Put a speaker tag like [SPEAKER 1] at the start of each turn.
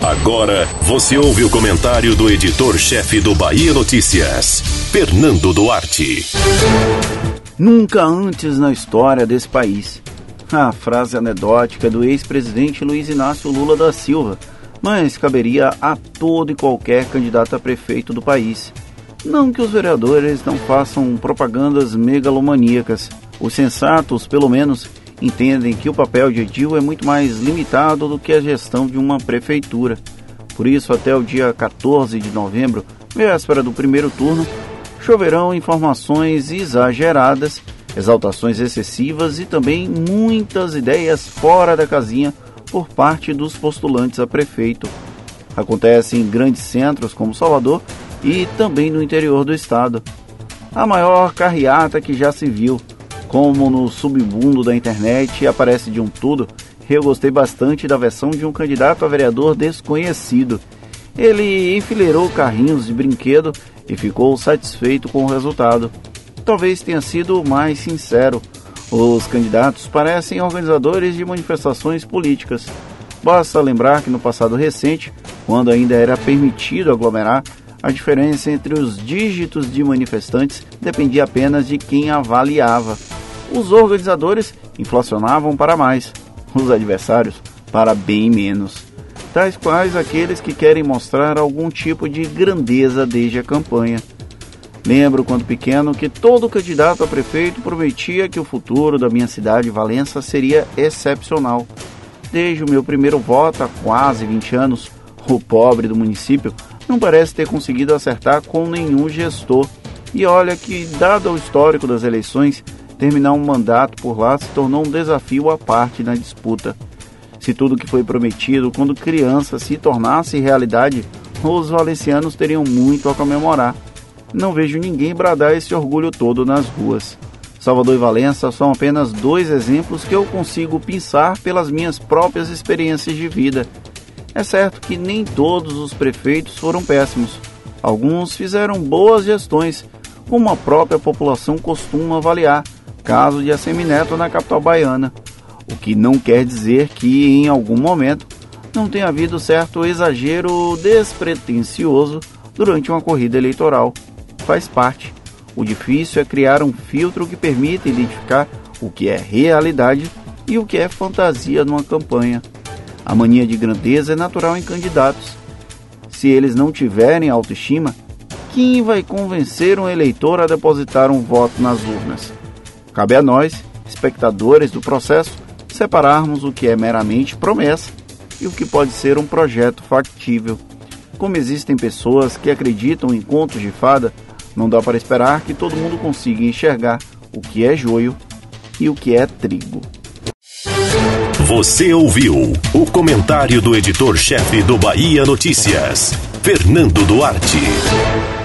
[SPEAKER 1] Agora você ouve o comentário do editor-chefe do Bahia Notícias, Fernando Duarte.
[SPEAKER 2] Nunca antes na história desse país. A frase anedótica do ex-presidente Luiz Inácio Lula da Silva, mas caberia a todo e qualquer candidato a prefeito do país. Não que os vereadores não façam propagandas megalomaníacas. Os sensatos, pelo menos, entendem que o papel de edil é muito mais limitado do que a gestão de uma prefeitura. Por isso, até o dia 14 de novembro, véspera do primeiro turno, choverão informações exageradas, exaltações excessivas e também muitas ideias fora da casinha por parte dos postulantes a prefeito. Acontece em grandes centros como Salvador e também no interior do estado. A maior carreata que já se viu como no submundo da internet aparece de um tudo, eu gostei bastante da versão de um candidato a vereador desconhecido. Ele enfileirou carrinhos de brinquedo e ficou satisfeito com o resultado. Talvez tenha sido mais sincero. Os candidatos parecem organizadores de manifestações políticas. Basta lembrar que no passado recente, quando ainda era permitido aglomerar, a diferença entre os dígitos de manifestantes dependia apenas de quem avaliava os organizadores inflacionavam para mais, os adversários para bem menos, tais quais aqueles que querem mostrar algum tipo de grandeza desde a campanha. Lembro quando pequeno que todo candidato a prefeito prometia que o futuro da minha cidade, Valença, seria excepcional. Desde o meu primeiro voto há quase 20 anos, o pobre do município não parece ter conseguido acertar com nenhum gestor. E olha que, dado o histórico das eleições, terminar um mandato por lá se tornou um desafio à parte na disputa. Se tudo que foi prometido quando criança se tornasse realidade, os valencianos teriam muito a comemorar. Não vejo ninguém bradar esse orgulho todo nas ruas. Salvador e Valença são apenas dois exemplos que eu consigo pensar pelas minhas próprias experiências de vida. É certo que nem todos os prefeitos foram péssimos. Alguns fizeram boas gestões, como a própria população costuma avaliar caso de Assemineto na capital baiana, o que não quer dizer que em algum momento não tenha havido certo exagero despretensioso durante uma corrida eleitoral. Faz parte. O difícil é criar um filtro que permita identificar o que é realidade e o que é fantasia numa campanha. A mania de grandeza é natural em candidatos. Se eles não tiverem autoestima, quem vai convencer um eleitor a depositar um voto nas urnas? Cabe a nós, espectadores do processo, separarmos o que é meramente promessa e o que pode ser um projeto factível. Como existem pessoas que acreditam em contos de fada, não dá para esperar que todo mundo consiga enxergar o que é joio e o que é trigo.
[SPEAKER 1] Você ouviu o comentário do editor-chefe do Bahia Notícias, Fernando Duarte.